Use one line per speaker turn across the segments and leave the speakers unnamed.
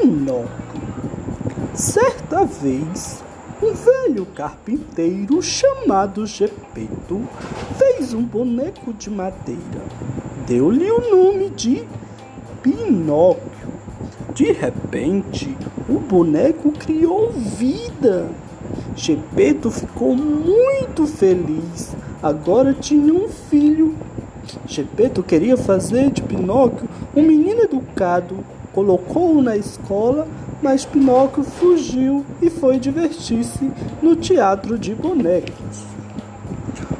Pinóquio. Certa vez, um velho carpinteiro chamado Gepeto fez um boneco de madeira. Deu-lhe o nome de Pinóquio. De repente, o boneco criou vida. Gepeto ficou muito feliz. Agora tinha um filho. Gepeto queria fazer de Pinóquio um menino educado. Colocou-o na escola, mas Pinóquio fugiu e foi divertir-se no teatro de bonecos.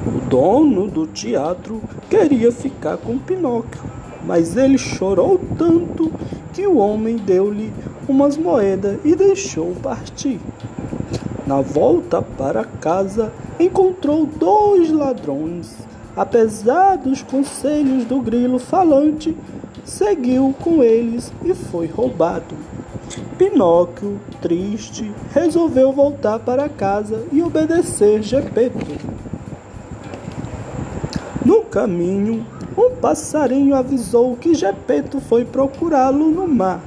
O dono do teatro queria ficar com Pinóquio, mas ele chorou tanto que o homem deu-lhe umas moedas e deixou partir. Na volta para casa, encontrou dois ladrões. Apesar dos conselhos do grilo falante, seguiu com eles e foi roubado. Pinóquio, triste, resolveu voltar para casa e obedecer Gepeto. No caminho, um passarinho avisou que Gepeto foi procurá-lo no mar.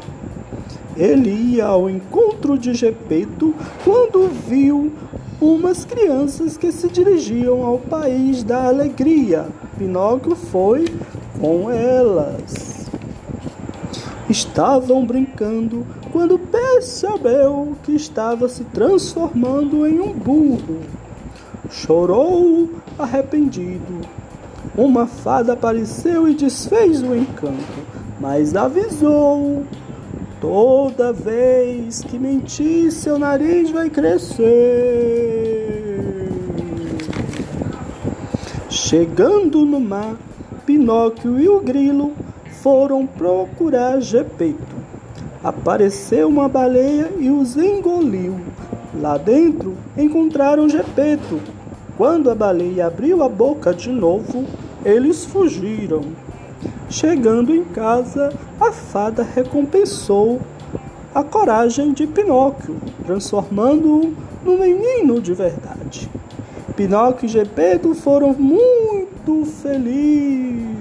Ele ia ao encontro de Gepeto quando viu umas crianças que se dirigiam ao país da alegria. Pinóquio foi com elas. Estavam brincando quando percebeu que estava se transformando em um burro. Chorou arrependido. Uma fada apareceu e desfez o encanto, mas avisou Toda vez que mentir, seu nariz vai crescer. Chegando no mar, Pinóquio e o grilo foram procurar Gepeto. Apareceu uma baleia e os engoliu. Lá dentro encontraram Gepeto. Quando a baleia abriu a boca de novo, eles fugiram. Chegando em casa, a fada recompensou a coragem de Pinóquio, transformando-o num menino de verdade. Pinóquio e Gepeto foram muito felizes.